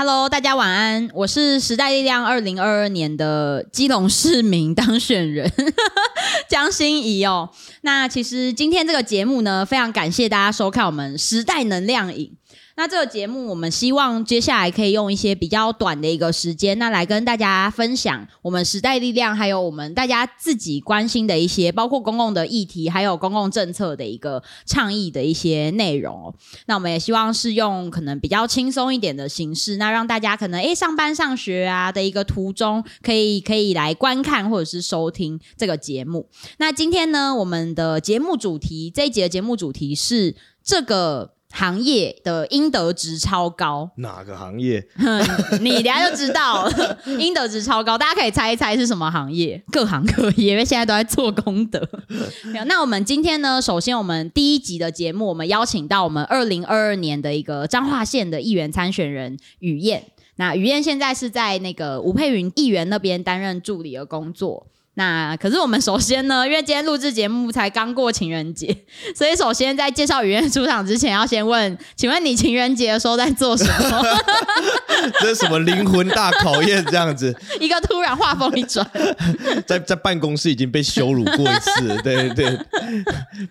Hello，大家晚安，我是时代力量二零二二年的基隆市民当选人 江心怡哦。那其实今天这个节目呢，非常感谢大家收看我们时代能量影。那这个节目，我们希望接下来可以用一些比较短的一个时间，那来跟大家分享我们时代力量，还有我们大家自己关心的一些，包括公共的议题，还有公共政策的一个倡议的一些内容。那我们也希望是用可能比较轻松一点的形式，那让大家可能诶上班上学啊的一个途中，可以可以来观看或者是收听这个节目。那今天呢，我们的节目主题这一节的节目主题是这个。行业的应得值超高，哪个行业？你等下就知道，应得值超高，大家可以猜一猜是什么行业？各行各业，因为现在都在做功德。那我们今天呢，首先我们第一集的节目，我们邀请到我们二零二二年的一个彰化县的议员参选人雨燕。那雨燕现在是在那个吴佩云议员那边担任助理的工作。那可是我们首先呢，因为今天录制节目才刚过情人节，所以首先在介绍雨燕出场之前，要先问，请问你情人节的时候在做什么？这是什么灵魂大考验？这样子，一个突然话锋一转，在在办公室已经被羞辱过一次，对对，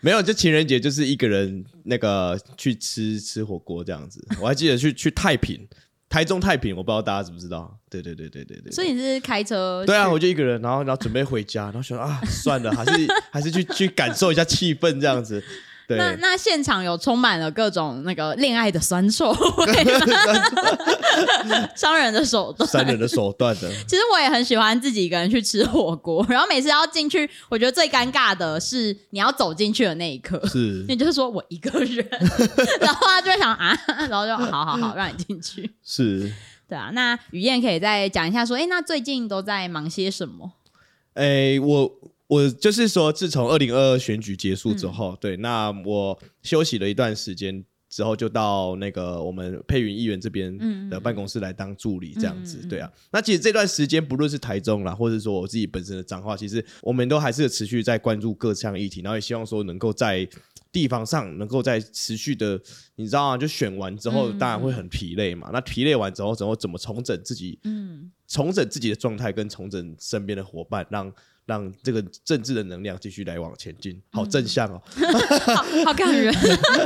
没有，就情人节就是一个人那个去吃吃火锅这样子，我还记得去去太平。台中太平，我不知道大家知不知道？对对对对对对。所以你是开车？对啊，我就一个人，然后然后准备回家，然后想啊，算了，还是还是去去感受一下气氛这样子。那那现场有充满了各种那个恋爱的酸臭味，商人的手段，商人的手段的。其实我也很喜欢自己一个人去吃火锅，然后每次要进去，我觉得最尴尬的是你要走进去的那一刻，是，也就是说我一个人，然后他就会想啊，然后就好好好让你进去，是，对啊。那雨燕可以再讲一下，说，哎，那最近都在忙些什么？哎，我。我就是说，自从二零二二选举结束之后，对，那我休息了一段时间之后，就到那个我们佩云议员这边的办公室来当助理，这样子，对啊。那其实这段时间，不论是台中啦，或者说我自己本身的彰化，其实我们都还是持续在关注各项议题，然后也希望说能够在地方上能够在持续的，你知道吗？就选完之后，当然会很疲累嘛。那疲累完之后，之后怎么重整自己？嗯，重整自己的状态，跟重整身边的伙伴，让。让这个政治的能量继续来往前进，好正向哦，好好感人。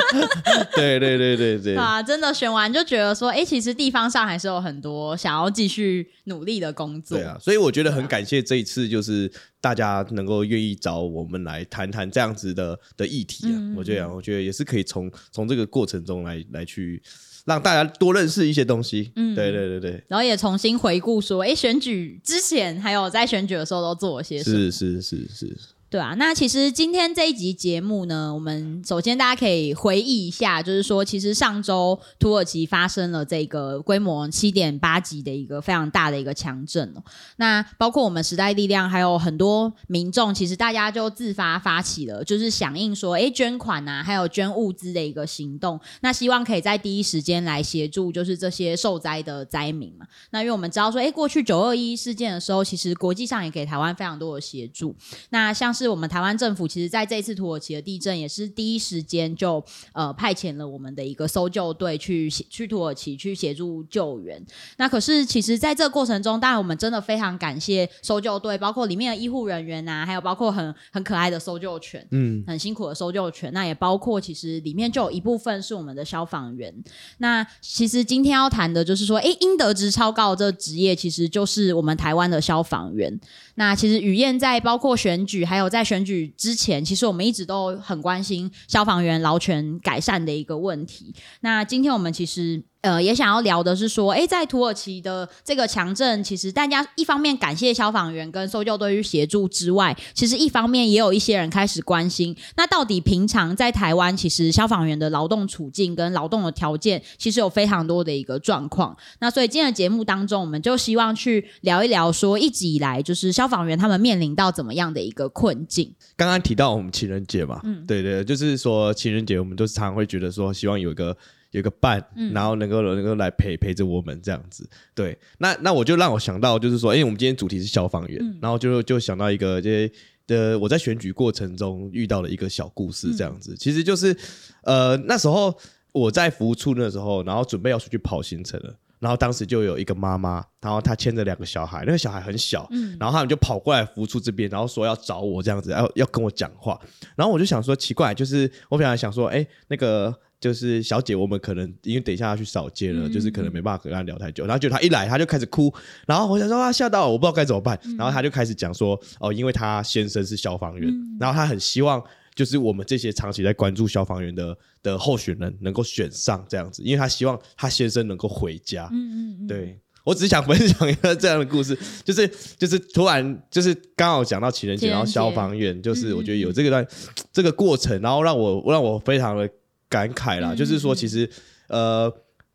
对对对对对啊，真的选完就觉得说，哎，其实地方上还是有很多想要继续努力的工作。对啊，所以我觉得很感谢这一次，就是大家能够愿意找我们来谈谈这样子的的议题啊。我觉得，我觉得也是可以从从这个过程中来来去。让大家多认识一些东西，嗯，对对对对，然后也重新回顾说，哎，选举之前还有在选举的时候都做了些什么？是是是是。对啊，那其实今天这一集节目呢，我们首先大家可以回忆一下，就是说，其实上周土耳其发生了这个规模七点八级的一个非常大的一个强震哦。那包括我们时代力量，还有很多民众，其实大家就自发发起了，就是响应说，哎，捐款啊，还有捐物资的一个行动。那希望可以在第一时间来协助，就是这些受灾的灾民嘛。那因为我们知道说，哎，过去九二一事件的时候，其实国际上也给台湾非常多的协助。那像是是我们台湾政府，其实在这一次土耳其的地震，也是第一时间就呃派遣了我们的一个搜救队去去土耳其去协助救援。那可是其实在这个过程中，当然我们真的非常感谢搜救队，包括里面的医护人员啊，还有包括很很可爱的搜救犬，嗯，很辛苦的搜救犬。那也包括其实里面就有一部分是我们的消防员。那其实今天要谈的就是说，哎，应得值超高这职业，其实就是我们台湾的消防员。那其实雨燕在包括选举还有在选举之前，其实我们一直都很关心消防员劳权改善的一个问题。那今天我们其实。呃，也想要聊的是说，哎，在土耳其的这个强震，其实大家一方面感谢消防员跟搜救队去协助之外，其实一方面也有一些人开始关心，那到底平常在台湾，其实消防员的劳动处境跟劳动的条件，其实有非常多的一个状况。那所以今天的节目当中，我们就希望去聊一聊，说一直以来就是消防员他们面临到怎么样的一个困境。刚刚提到我们情人节嘛，嗯，对对，就是说情人节，我们都常常会觉得说，希望有一个。有个伴，然后能够能够来陪陪着我们这样子，对，那那我就让我想到，就是说，因为，我们今天主题是消防员，然后就就想到一个，这些的我在选举过程中遇到的一个小故事，这样子，其实就是，呃，那时候我在服务处那时候，然后准备要出去跑行程了，然后当时就有一个妈妈，然后她牵着两个小孩，那个小孩很小，然后他们就跑过来扶出这边，然后说要找我这样子，要要跟我讲话。然后我就想说奇怪，就是我本来想说，哎，那个就是小姐，我们可能因为等一下要去扫街了，就是可能没办法跟她聊太久。然后就她一来，她就开始哭，然后我想说啊，吓到我不知道该怎么办。然后她就开始讲说，哦，因为她先生是消防员，然后她很希望。就是我们这些长期在关注消防员的的候选人能够选上这样子，因为她希望她先生能够回家。嗯嗯对我只是想分享一个这样的故事，就是就是突然就是刚好讲到情人节，然后消防员，就是我觉得有这个段这个过程，然后让我让我非常的感慨啦。就是说，其实呃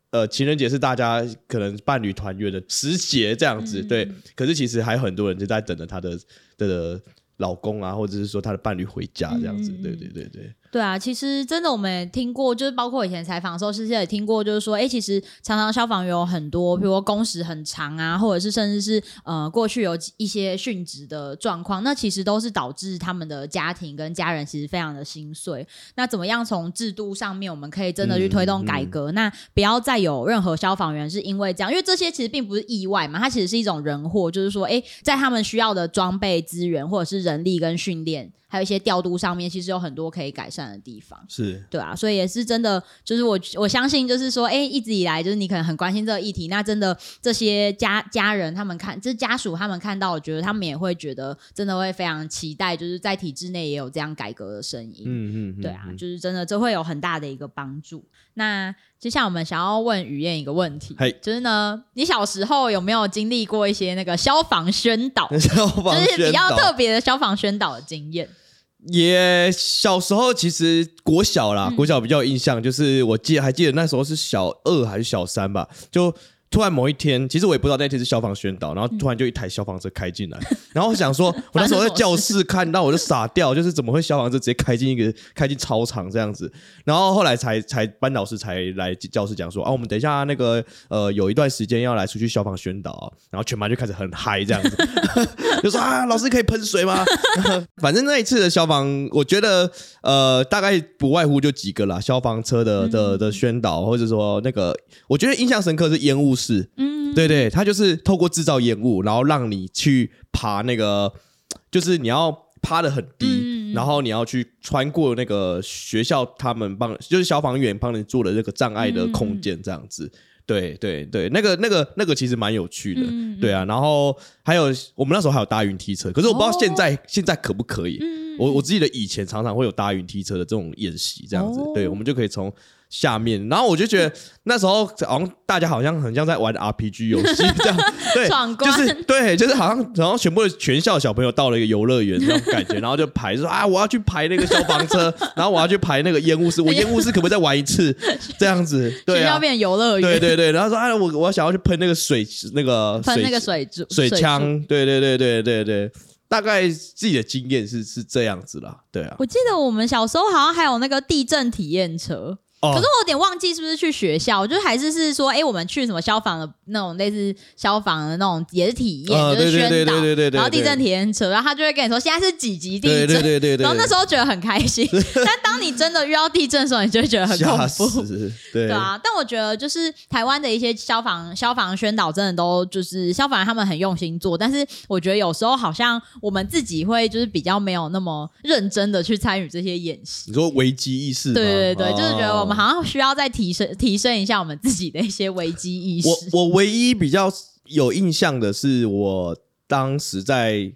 呃，情人节是大家可能伴侣团圆的时节这样子，对。可是其实还有很多人就在等着他的的。老公啊，或者是说他的伴侣回家这样子，对对对对。对啊，其实真的我们也听过，就是包括以前采访的时候，其实也听过，就是说，哎，其实常常消防员有很多，比如说工时很长啊，或者是甚至是呃过去有一些殉职的状况，那其实都是导致他们的家庭跟家人其实非常的心碎。那怎么样从制度上面，我们可以真的去推动改革？那不要再有任何消防员是因为这样，因为这些其实并不是意外嘛，它其实是一种人祸，就是说，哎，在他们需要的装备资源或者是人力跟训练。还有一些调度上面，其实有很多可以改善的地方，是。对啊，所以也是真的，就是我我相信，就是说，哎，一直以来，就是你可能很关心这个议题，那真的这些家家人他们看，就是家属他们看到，我觉得他们也会觉得，真的会非常期待，就是在体制内也有这样改革的声音，嗯嗯，对啊，就是真的这会有很大的一个帮助。那接下来我们想要问雨燕一个问题，就是呢，你小时候有没有经历过一些那个消防宣导，就是比较特别的消防宣导的经验？也小时候其实国小啦，国小比较有印象，就是我记得还记得那时候是小二还是小三吧，就。突然某一天，其实我也不知道那天是消防宣导，然后突然就一台消防车开进来，然后我想说，我那时候在教室看 到，我就傻掉，就是怎么会消防车直接开进一个开进操场这样子？然后后来才才班导师才来教室讲说啊，我们等一下那个呃有一段时间要来出去消防宣导，然后全班就开始很嗨这样子，就说啊老师可以喷水吗？反正那一次的消防，我觉得呃大概不外乎就几个啦，消防车的的的宣导，或者说那个我觉得印象深刻是烟雾。是，嗯，对对，他就是透过制造烟雾，然后让你去爬那个，就是你要趴的很低，然后你要去穿过那个学校他们帮，就是消防员帮你做的那个障碍的空间，这样子，对对对，那个那个那个其实蛮有趣的，对啊，然后还有我们那时候还有搭云梯车，可是我不知道现在现在可不可以，我我记得以前常常会有搭云梯车的这种演习，这样子，对，我们就可以从。下面，然后我就觉得那时候好像大家好像很像在玩 RPG 游戏 这样，对，就是对，就是好像然后全部的全校小朋友到了一个游乐园那种感觉，然后就排说啊，我要去排那个消防车，然后我要去排那个烟雾室，我烟雾室可不可以再玩一次？这样子？对啊，变游乐园，对对对，然后说啊，我我想要去喷那个水那个喷那个水水枪，对对对对对对，大概自己的经验是是这样子啦，对啊。我记得我们小时候好像还有那个地震体验车。可是我有点忘记是不是去学校，就还是是说，哎，我们去什么消防的那种类似消防的那种也是体验，就是宣导，然后地震体验车，然后他就会跟你说现在是几级地震，对对对对，然后那时候觉得很开心，但当你真的遇到地震的时候，你就会觉得很恐怖，对。啊。但我觉得就是台湾的一些消防消防宣导真的都就是消防员他们很用心做，但是我觉得有时候好像我们自己会就是比较没有那么认真的去参与这些演习。你说危机意识？对对对，就是觉得我们。好像需要再提升提升一下我们自己的一些危机意识。我我唯一比较有印象的是，我当时在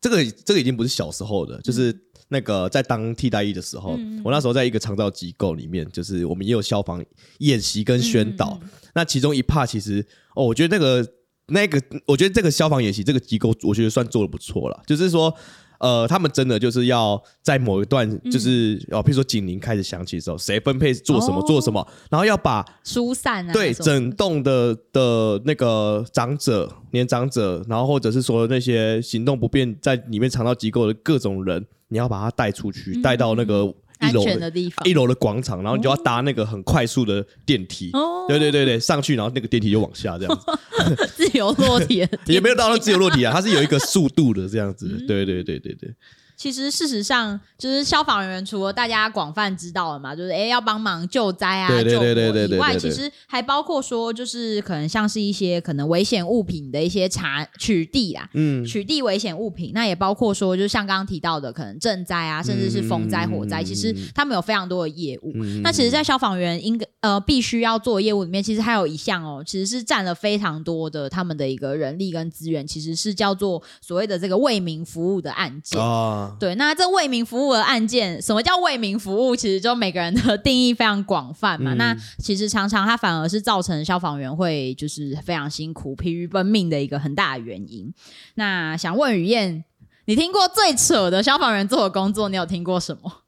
这个这个已经不是小时候的，就是那个在当替代役的时候，我那时候在一个长照机构里面，就是我们也有消防演习跟宣导。那其中一 part 其实哦，我觉得那个那个，我觉得这个消防演习这个机构，我觉得算做的不错了，就是说。呃，他们真的就是要在某一段，就是哦，譬如说警铃开始响起的时候，谁分配做什么做什么，然后要把疏散啊，对整栋的的那个长者、年长者，然后或者是说那些行动不便在里面肠道机构的各种人，你要把他带出去，带到那个。一楼的地方，一楼的广场，然后你就要搭那个很快速的电梯。哦，对对对对，上去，然后那个电梯就往下这样子。自由落体 也没有到那自由落体啊，它是有一个速度的这样子。对对对对对，其实事实上，就是消防人员除了大家广泛知道的嘛，就是哎要帮忙救灾啊、救火以外，其实还包括说，就是可能像是一些可能危险物品的一些查取缔啦，嗯，取缔危险物品。那也包括说，就像刚刚提到的，可能赈灾啊，甚至是风灾、火灾，其实他们有非常多的业务。那其实，在消防员应该呃必须要做业务里面，其实还有一项哦，其实是占了非常多的他们的一个人力跟资源，其实是叫做所谓的这个为民服务的案件啊。对，那这为民服务的案件，什么叫为民服务？其实就每个人的定义非常广泛嘛。那其实常常它反而是造成消防员会就是非常辛苦、疲于奔命的一个很大的原因。那想问雨燕，你听过最扯的消防员做的工作，你有听过什么？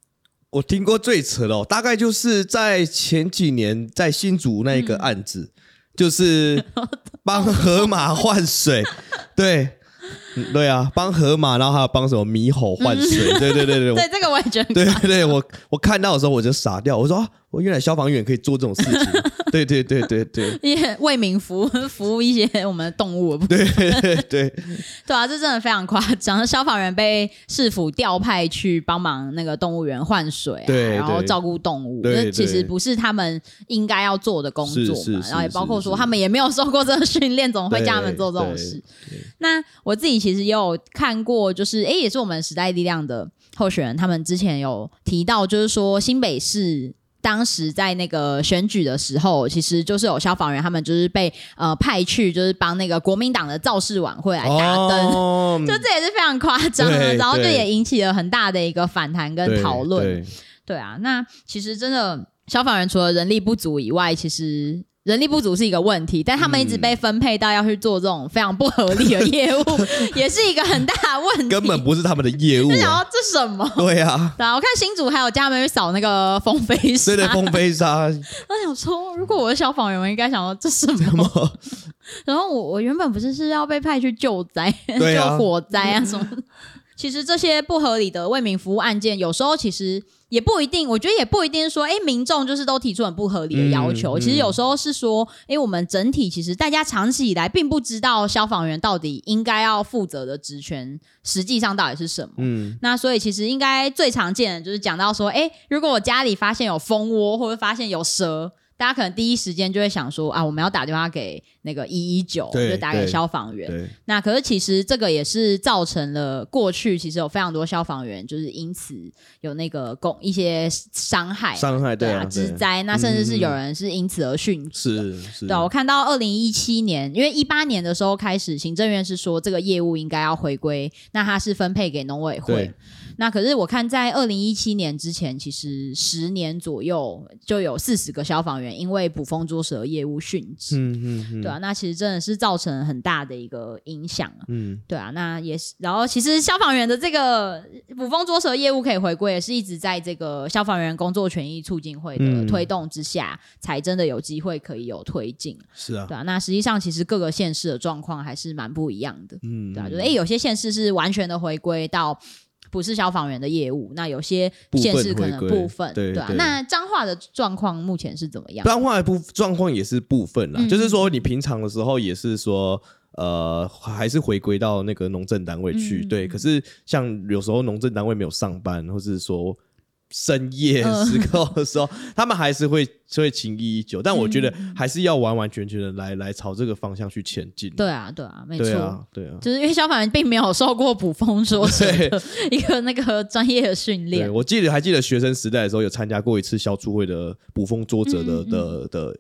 我听过最扯的，大概就是在前几年在新竹那一个案子，就是帮河马换水，对。对啊，帮河马，然后还有帮什么猕猴换水，对对对对，对这个我也觉得，对对，我我看到的时候我就傻掉，我说我原来消防员可以做这种事情，对对对对对，也为民服务服务一些我们的动物，对对。对 对啊，这真的非常夸张，消防员被市府调派去帮忙那个动物园换水，对，然后照顾动物，这其实不是他们应该要做的工作嘛，然后也包括说他们也没有受过这个训练，怎么会叫他们做这种事？那我自己。其实也有看过，就是哎，也是我们时代力量的候选人，他们之前有提到，就是说新北市当时在那个选举的时候，其实就是有消防员，他们就是被呃派去，就是帮那个国民党的造势晚会来打灯，就这也是非常夸张的，然后就也引起了很大的一个反弹跟讨论。对啊，那其实真的消防员除了人力不足以外，其实。人力不足是一个问题，但他们一直被分配到要去做这种非常不合理的业务，也是一个很大的问题。根本不是他们的业务。想要这什么？对呀。对啊，我看新竹还有家门去扫那个风飞沙。对对，风飞沙。我想说，如果我是消防员，我应该想说这什么？然后我我原本不是是要被派去救灾、救火灾啊什么？其实这些不合理的为民服务案件，有时候其实。也不一定，我觉得也不一定说，哎，民众就是都提出很不合理的要求。其实有时候是说，哎，我们整体其实大家长期以来并不知道消防员到底应该要负责的职权，实际上到底是什么。嗯，那所以其实应该最常见的就是讲到说，哎，如果我家里发现有蜂窝，或者发现有蛇。大家可能第一时间就会想说啊，我们要打电话给那个一一九，就打给消防员。那可是其实这个也是造成了过去其实有非常多消防员就是因此有那个共一些伤害，伤害对啊，之灾。那甚至是有人是因此而殉职。是是。对，我看到二零一七年，因为一八年的时候开始，行政院是说这个业务应该要回归，那它是分配给农委会。那可是我看在二零一七年之前，其实十年左右就有四十个消防员因为捕风捉蛇业务殉职，嗯嗯，对啊，那其实真的是造成很大的一个影响，嗯，对啊，那也是，然后其实消防员的这个捕风捉蛇业务可以回归，也是一直在这个消防员工作权益促进会的推动之下，才真的有机会可以有推进，是啊，对啊，那实际上其实各个县市的状况还是蛮不一样的，嗯，对啊，就是哎，有些县市是完全的回归到。不是消防员的业务，那有些县市可能部分，对啊。那彰化的状况目前是怎么样？彰化的部状况也是部分啦，就是说你平常的时候也是说，呃，还是回归到那个农政单位去，对。可是像有时候农政单位没有上班，或是说。深夜时刻的时候，他们还是会会情谊依旧，但我觉得还是要完完全全的来来朝这个方向去前进。对啊，对啊，没错，对啊，就是因为消防员并没有受过捕风捉影 一个那个专业的训练。我记得还记得学生时代的时候，有参加过一次消除会的捕风捉者的的的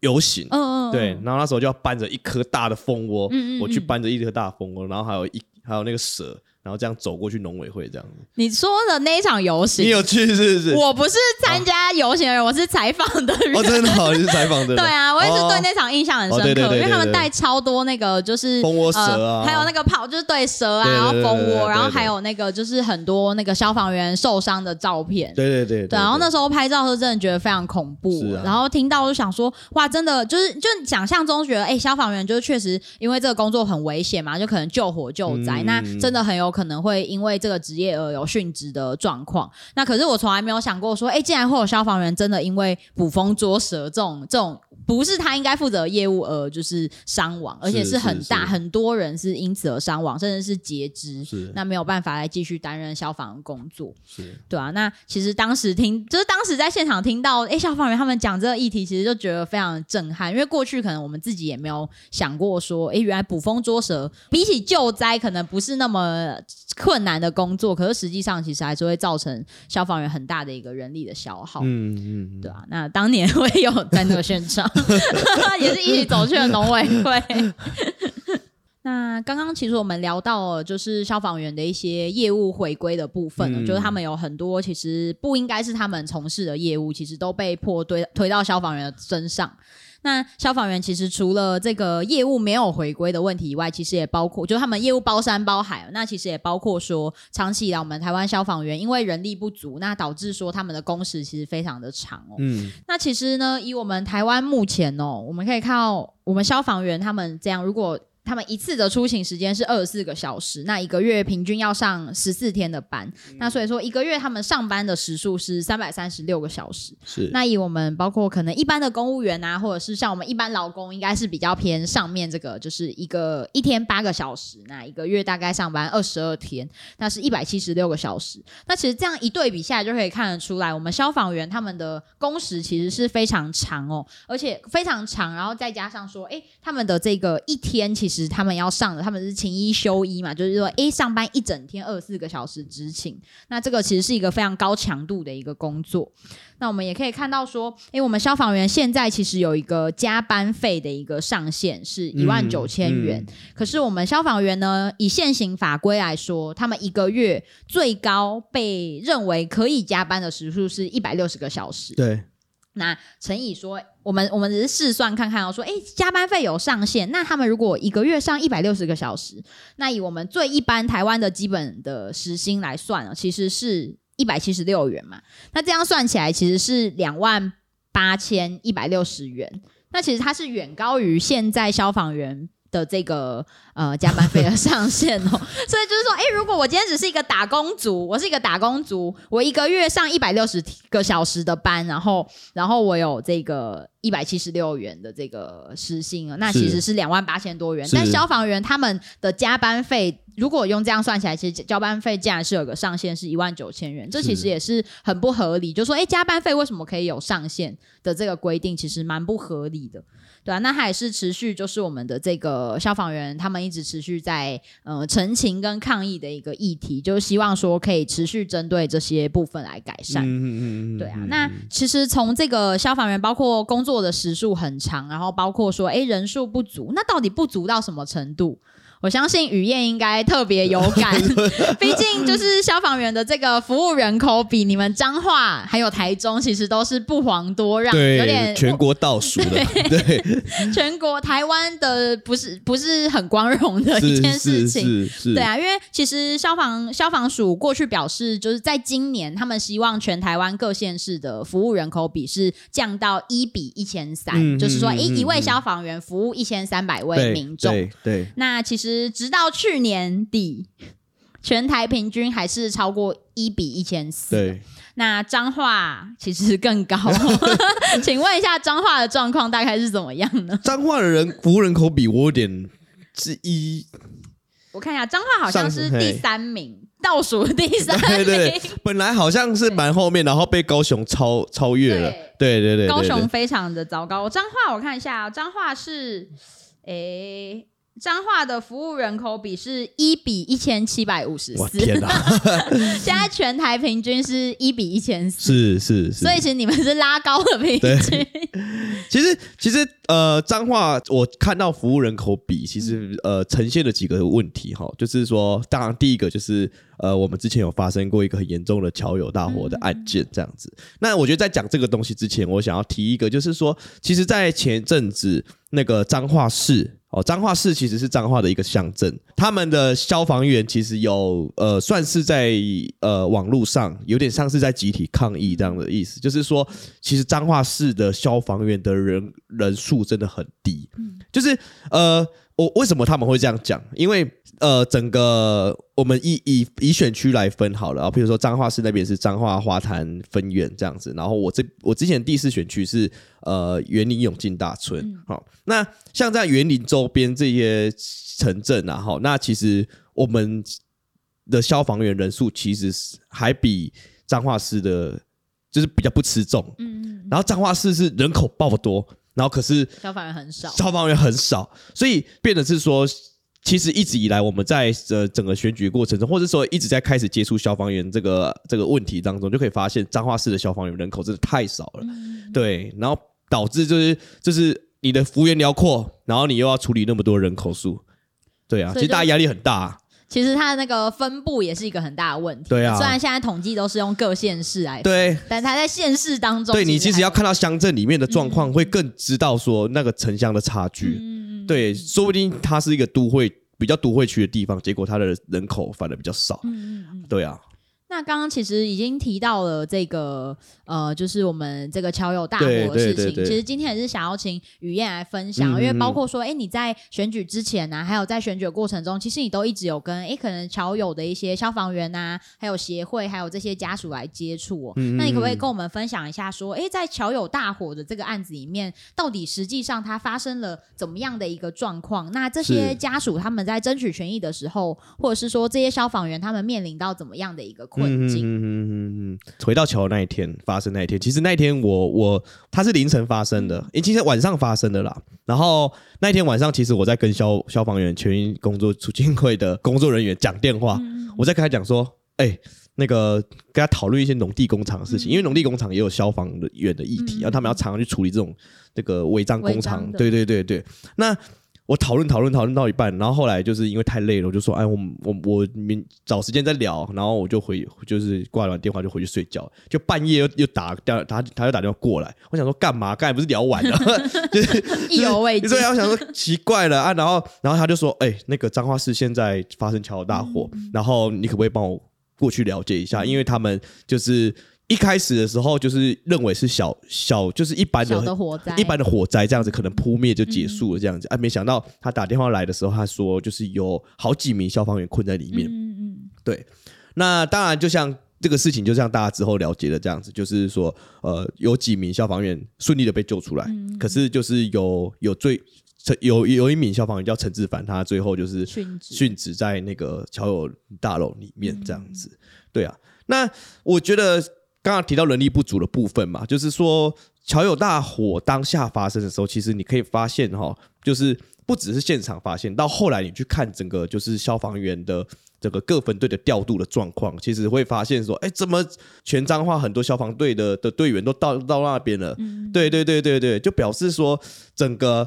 游行。嗯嗯，对，然后那时候就要搬着一颗大的蜂窝，我去搬着一颗大蜂窝，然后还有一还有那个蛇。然后这样走过去农委会这样子。你说的那一场游行，你有去是不是？我不是参加游行的人，我是采访的人。哦，真的好，你是采访的人。对啊，我也是对那场印象很深刻，因为他们带超多那个就是蜂窝蛇啊，还有那个跑，就是对蛇啊，然后蜂窝，然后还有那个就是很多那个消防员受伤的照片。对对对。对，然后那时候拍照的时候真的觉得非常恐怖，然后听到就想说，哇，真的就是就想象中觉得，哎，消防员就是确实因为这个工作很危险嘛，就可能救火救灾，那真的很有可能会因为。这个职业而有殉职的状况，那可是我从来没有想过说，哎，竟然会有消防员真的因为捕风捉蛇这种这种不是他应该负责业务而就是伤亡，而且是很大，很多人是因此而伤亡，甚至是截肢，那没有办法来继续担任消防工作，是对啊。那其实当时听，就是当时在现场听到，哎，消防员他们讲这个议题，其实就觉得非常震撼，因为过去可能我们自己也没有想过说，哎，原来捕风捉蛇比起救灾可能不是那么困难的工作，可是实际上其实还是会造成消防员很大的一个人力的消耗，嗯嗯，对啊。那当年我也有在那个现场。也是一起走去了农委会。那刚刚其实我们聊到了，就是消防员的一些业务回归的部分，就是他们有很多其实不应该是他们从事的业务，其实都被迫推推到消防员的身上。那消防员其实除了这个业务没有回归的问题以外，其实也包括，就他们业务包山包海。那其实也包括说，长期以来我们台湾消防员因为人力不足，那导致说他们的工时其实非常的长哦。嗯。那其实呢，以我们台湾目前哦，我们可以看到我们消防员他们这样，如果他们一次的出行时间是二十四个小时，那一个月平均要上十四天的班，那所以说一个月他们上班的时数是三百三十六个小时。是，那以我们包括可能一般的公务员啊，或者是像我们一般劳工，应该是比较偏上面这个，就是一个一天八个小时，那一个月大概上班二十二天，那是一百七十六个小时。那其实这样一对比下来，就可以看得出来，我们消防员他们的工时其实是非常长哦，而且非常长，然后再加上说，哎，他们的这个一天其实。实他们要上的，他们是勤一休一嘛，就是说诶上班一整天二十四个小时执勤，那这个其实是一个非常高强度的一个工作。那我们也可以看到说，哎，我们消防员现在其实有一个加班费的一个上限是一万九千元，可是我们消防员呢，以现行法规来说，他们一个月最高被认为可以加班的时数是一百六十个小时。对。那乘以说，我们我们只是试算看看哦，说，哎，加班费有上限，那他们如果一个月上一百六十个小时，那以我们最一般台湾的基本的时薪来算啊，其实是一百七十六元嘛，那这样算起来其实是两万八千一百六十元，那其实它是远高于现在消防员。的这个呃加班费的上限哦，所以就是说，哎，如果我今天只是一个打工族，我是一个打工族，我一个月上一百六十个小时的班，然后然后我有这个一百七十六元的这个时薪啊，那其实是两万八千多元。但消防员他们的加班费，如果用这样算起来，其实交班费竟然是有个上限是一万九千元，这其实也是很不合理。就说，哎，加班费为什么可以有上限的这个规定，其实蛮不合理的。对啊，那还是持续，就是我们的这个消防员，他们一直持续在呃澄清跟抗议的一个议题，就是希望说可以持续针对这些部分来改善。嗯嗯嗯对啊，那其实从这个消防员，包括工作的时数很长，然后包括说哎人数不足，那到底不足到什么程度？我相信雨燕应该特别有感，毕竟就是消防员的这个服务人口比你们彰化还有台中其实都是不遑多让，有点全国倒数的，对，全国台湾的不是不是很光荣的一件事情，对啊，因为其实消防消防署过去表示，就是在今年他们希望全台湾各县市的服务人口比是降到一比一千三，就是说，一一位消防员服务一千三百位民众，对，那其实。直到去年底，全台平均还是超过一比一千四。对，那彰化其实更高。请问一下，彰化的状况大概是怎么样呢？彰化的人服务人口比我有点之一。我看一下，彰化好像是第三名，倒数第三名。对，本来好像是蛮后面，然后被高雄超超越了。对对对，高雄非常的糟糕。彰化我看一下，彰化是诶。彰化的服务人口比是一比一千七百五十四，天哪！现在全台平均是一比一千四，是是是，所以其实你们是拉高了平均。其实其实呃，彰化我看到服务人口比，其实呃呈现了几个问题哈，就是说，当然第一个就是呃，我们之前有发生过一个很严重的桥友大火的案件这样子。那我觉得在讲这个东西之前，我想要提一个，就是说，其实，在前阵子那个彰化市。哦，彰化市其实是彰化的一个乡镇，他们的消防员其实有呃，算是在呃网络上有点像是在集体抗议这样的意思，就是说，其实彰化市的消防员的人人数真的很低，就是呃，我为什么他们会这样讲？因为呃，整个我们以以以选区来分好了啊，比如说彰化市那边是彰化花坛分院这样子，然后我这我之前第四选区是呃园林永进大村，好，那像在园林周边这些城镇啊，哈，那其实我们的消防员人数其实是还比彰化市的，就是比较不吃重，嗯，然后彰化市是人口爆多，然后可是消防员很少，消防员很少，所以变得是说。其实一直以来，我们在呃整个选举过程中，或者说一直在开始接触消防员这个这个问题当中，就可以发现彰化市的消防员人口真的太少了，对，然后导致就是就是你的幅员辽阔，然后你又要处理那么多人口数，对啊，其实大家压力很大。其实它的那个分布也是一个很大的问题。对啊，虽然现在统计都是用各县市来，对，但它在县市当中，对你其实要看到乡镇里面的状况，会更知道说那个城乡的差距。对，说不定它是一个都会比较都会区的地方，结果它的人口反而比较少。嗯嗯嗯，对啊。那刚刚其实已经提到了这个呃，就是我们这个桥友大火的事情。其实今天也是想要请雨燕来分享，因为包括说，哎，你在选举之前呢，还有在选举过程中，其实你都一直有跟哎，可能桥友的一些消防员呐，还有协会，还有这些家属来接触哦。那你可不可以跟我们分享一下，说，哎，在桥友大火的这个案子里面，到底实际上它发生了怎么样的一个状况？那这些家属他们在争取权益的时候，或者是说这些消防员他们面临到怎么样的一个困？嗯嗯嗯嗯嗯，回到桥那一天发生那一天，其实那一天我我他是凌晨发生的，因为今天晚上发生的啦。然后那一天晚上，其实我在跟消消防员全员工作促进会的工作人员讲电话，我在跟他讲说，哎，那个跟他讨论一些农地工厂的事情，因为农地工厂也有消防员的议题，然后他们要常常去处理这种这个违章工厂，对对对对，那。我讨论讨论讨论到一半，然后后来就是因为太累了，我就说：“哎，我我我明找时间再聊。”然后我就回，就是挂完电话就回去睡觉。就半夜又又打打他，他又打电话过来。我想说干嘛？刚才不是聊完了？就是意犹未尽。对啊，我想说奇怪了啊。然后然后他就说：“哎，那个彰化市现在发生桥大火，然后你可不可以帮我过去了解一下？因为他们就是。”一开始的时候就是认为是小小就是一般的火灾，一般的火灾这样子可能扑灭就结束了这样子，哎，没想到他打电话来的时候，他说就是有好几名消防员困在里面。嗯嗯，对。那当然，就像这个事情，就像大家之后了解的这样子，就是说，呃，有几名消防员顺利的被救出来，可是就是有有最有有一名消防员叫陈志凡，他最后就是殉职在那个桥友大楼里面这样子。对啊，那我觉得。刚刚提到人力不足的部分嘛，就是说桥有大火当下发生的时候，其实你可以发现哈，就是不只是现场发现，到后来你去看整个就是消防员的整个各分队的调度的状况，其实会发现说，哎，怎么全彰化很多消防队的的队员都到到那边了？对对对对对，就表示说整个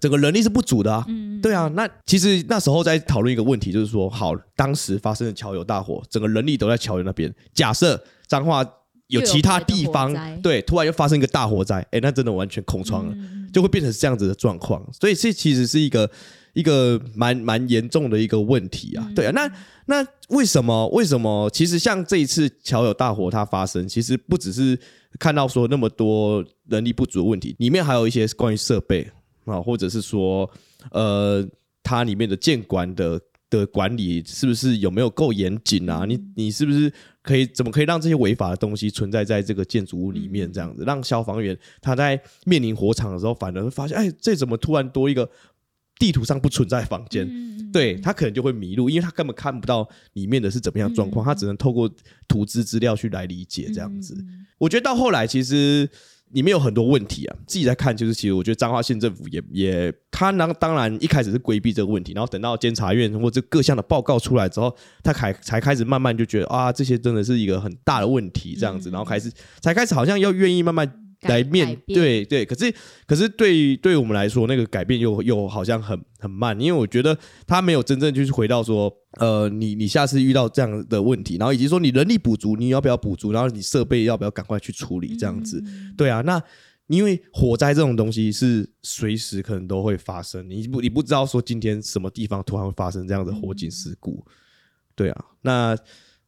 整个人力是不足的啊。嗯对啊，那其实那时候在讨论一个问题，就是说，好，当时发生的桥有大火，整个人力都在桥有那边，假设。彰化有其他地方对，突然又发生一个大火灾，哎，那真的完全空窗了，就会变成这样子的状况。所以这其实是一个一个蛮蛮严重的一个问题啊。对啊，那那为什么为什么？其实像这一次桥有大火它发生，其实不只是看到说那么多人力不足的问题，里面还有一些关于设备啊，或者是说呃，它里面的监管的的管理是不是有没有够严谨啊？你你是不是？可以怎么可以让这些违法的东西存在在这个建筑物里面？这样子，让消防员他在面临火场的时候，反而会发现，哎，这怎么突然多一个地图上不存在房间？对他可能就会迷路，因为他根本看不到里面的是怎么样状况，他只能透过图资资料去来理解这样子。我觉得到后来其实。里面有很多问题啊，自己在看，就是其实我觉得彰化县政府也也，他当当然一开始是规避这个问题，然后等到监察院或者各项的报告出来之后，他才才开始慢慢就觉得啊，这些真的是一个很大的问题，这样子，然后开始才开始好像要愿意慢慢。来面对对，可是可是对对我们来说，那个改变又又好像很很慢，因为我觉得他没有真正就是回到说，呃，你你下次遇到这样的问题，然后以及说你人力补足，你要不要补足，然后你设备要不要赶快去处理这样子，对啊，那因为火灾这种东西是随时可能都会发生，你不你不知道说今天什么地方突然会发生这样的火警事故，对啊，那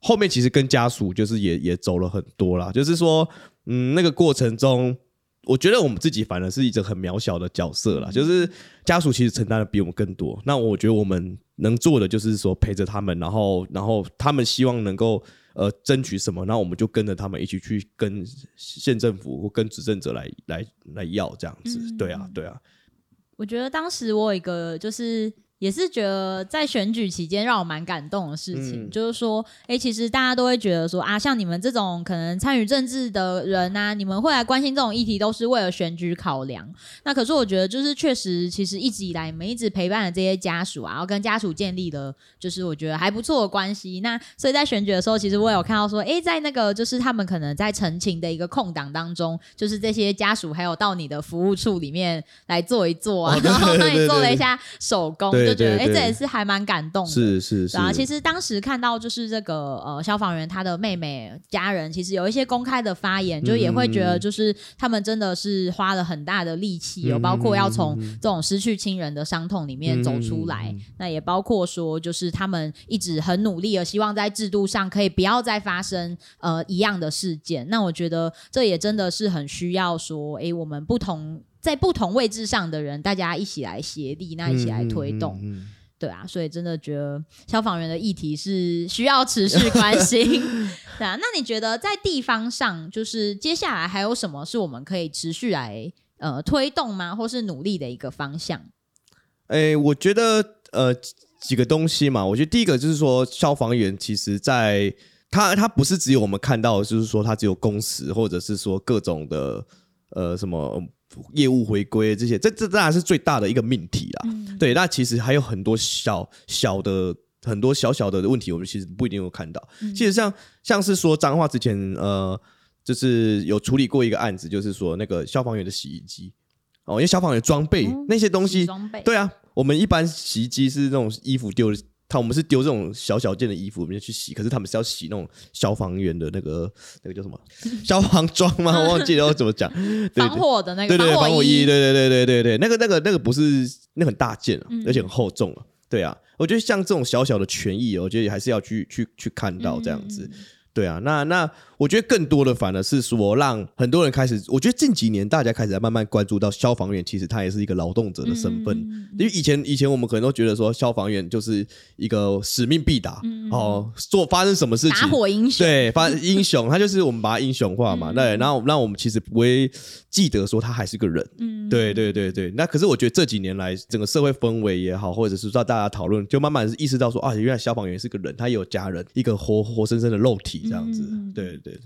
后面其实跟家属就是也也走了很多啦，就是说。嗯，那个过程中，我觉得我们自己反而是一个很渺小的角色啦，就是家属其实承担的比我们更多。那我觉得我们能做的就是说陪着他们，然后然后他们希望能够呃争取什么，那我们就跟着他们一起去跟县政府或跟执政者来来来要这样子。对啊，对啊。我觉得当时我有一个就是。也是觉得在选举期间让我蛮感动的事情，就是说，哎，其实大家都会觉得说啊，像你们这种可能参与政治的人呐，你们会来关心这种议题，都是为了选举考量。那可是我觉得，就是确实，其实一直以来，你们一直陪伴的这些家属啊，然后跟家属建立了，就是我觉得还不错的关系。那所以在选举的时候，其实我有看到说，哎，在那个就是他们可能在陈情的一个空档当中，就是这些家属还有到你的服务处里面来坐一坐啊，然后帮你做了一下手工。就觉得哎，这也是还蛮感动的。是是是。啊，其实当时看到就是这个呃，消防员他的妹妹家人，其实有一些公开的发言，就也会觉得就是他们真的是花了很大的力气，有包括要从这种失去亲人的伤痛里面走出来。那也包括说，就是他们一直很努力的希望在制度上可以不要再发生呃一样的事件。那我觉得这也真的是很需要说，哎，我们不同。在不同位置上的人，大家一起来协力，那一起来推动，对啊，所以真的觉得消防员的议题是需要持续关心，对啊。那你觉得在地方上，就是接下来还有什么是我们可以持续来呃推动吗，或是努力的一个方向？哎，我觉得呃几个东西嘛，我觉得第一个就是说，消防员其实在他他不是只有我们看到，就是说他只有工时，或者是说各种的呃什么。业务回归这些，这这当然是最大的一个命题啦。对，那其实还有很多小小的、很多小小的问题，我们其实不一定有看到。其实像像是说脏话之前，呃，就是有处理过一个案子，就是说那个消防员的洗衣机哦，因为消防员装备那些东西，对啊，我们一般洗衣机是那种衣服丢。他我们是丢这种小小件的衣服，我们就去洗。可是他们是要洗那种消防员的那个那个叫什么 消防装吗？我忘记了怎么讲。防火的那个对对防火衣，对对对对对对，那个那个那个不是那很大件，而且很厚重啊。对啊，我觉得像这种小小的权益，我觉得还是要去去去看到这样子。对啊，那那。我觉得更多的反而是说，让很多人开始。我觉得近几年大家开始在慢慢关注到消防员，其实他也是一个劳动者的身份。因为以前以前我们可能都觉得说，消防员就是一个使命必达哦，做发生什么事情打火英雄对发英雄，他就是我们把他英雄化嘛。对，然后那我们其实不会记得说他还是个人。嗯，对对对对。那可是我觉得这几年来，整个社会氛围也好，或者是说大家讨论，就慢慢意识到说啊，原来消防员是个人，他也有家人，一个活活生生的肉体这样子。对。对，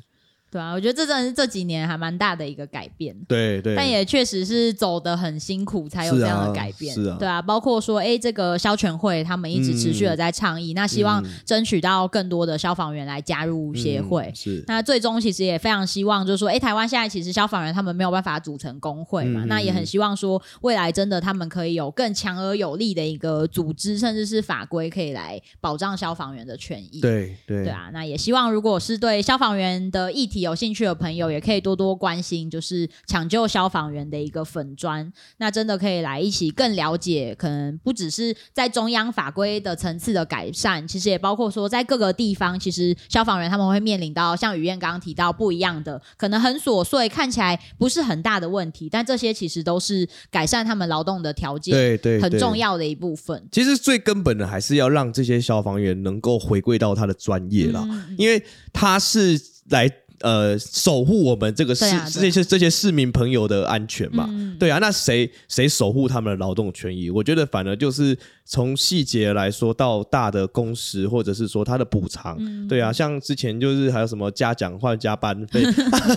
对啊，我觉得这真的是这几年还蛮大的一个改变。对对，但也确实是走的很辛苦，才有这样的改变。是啊，对啊，包括说，哎，这个消全会他们一直持续的在倡议，那希望争取到更多的消防员来加入协会。是，那最终其实也非常希望，就是说，哎，台湾现在其实消防员他们没有办法组成工会嘛，那也很希望说，未来真的他们可以有更强而有力的一个组织，甚至是法规，可以来保障消防员的权益。对对对啊，那也希望如果是对消防员。的议题有兴趣的朋友也可以多多关心，就是抢救消防员的一个粉砖，那真的可以来一起更了解，可能不只是在中央法规的层次的改善，其实也包括说在各个地方，其实消防员他们会面临到像雨燕刚刚提到不一样的，可能很琐碎，看起来不是很大的问题，但这些其实都是改善他们劳动的条件，对对，很重要的一部分。其实最根本的还是要让这些消防员能够回归到他的专业了，因为他是。来呃，守护我们这个市这些这些市民朋友的安全嘛？对啊，那谁谁守护他们的劳动权益？我觉得反而就是从细节来说到大的工时，或者是说他的补偿。对啊，像之前就是还有什么嘉奖换加班费，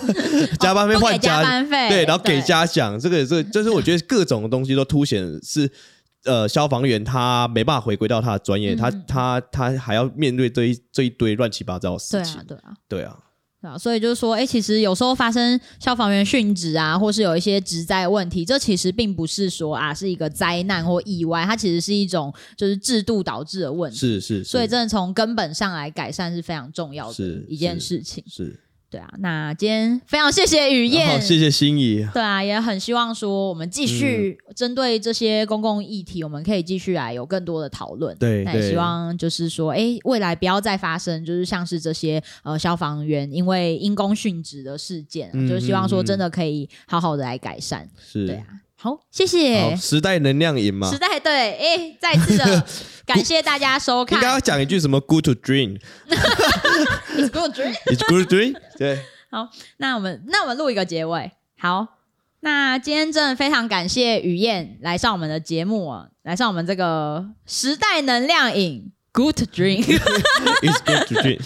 加班费换加班费，对，然后给嘉奖，这个这就是我觉得各种东西都凸显是呃消防员他没办法回归到他的专业，他他他还要面对这一这一堆乱七八糟的事情。对啊，对啊，对啊。啊，所以就是说，哎，其实有时候发生消防员殉职啊，或是有一些职灾问题，这其实并不是说啊是一个灾难或意外，它其实是一种就是制度导致的问题。是是，所以真的从根本上来改善是非常重要的一件事情。是。对啊，那今天非常谢谢雨燕，谢谢心仪。对啊，也很希望说我们继续针对这些公共议题，我们可以继续来有更多的讨论。对，那也希望就是说，哎，未来不要再发生，就是像是这些呃消防员因为因公殉职的事件，就是希望说真的可以好好的来改善。是，对啊。好，谢谢时代能量饮嘛。时代对，哎，再次的 感谢大家收看。应该要讲一句什么？Good to dream，It's good dream。It's good dream。对。好，那我们那我们录一个结尾。好，那今天真的非常感谢雨燕来上我们的节目啊，来上我们这个时代能量饮。Good dream。It's good to dream。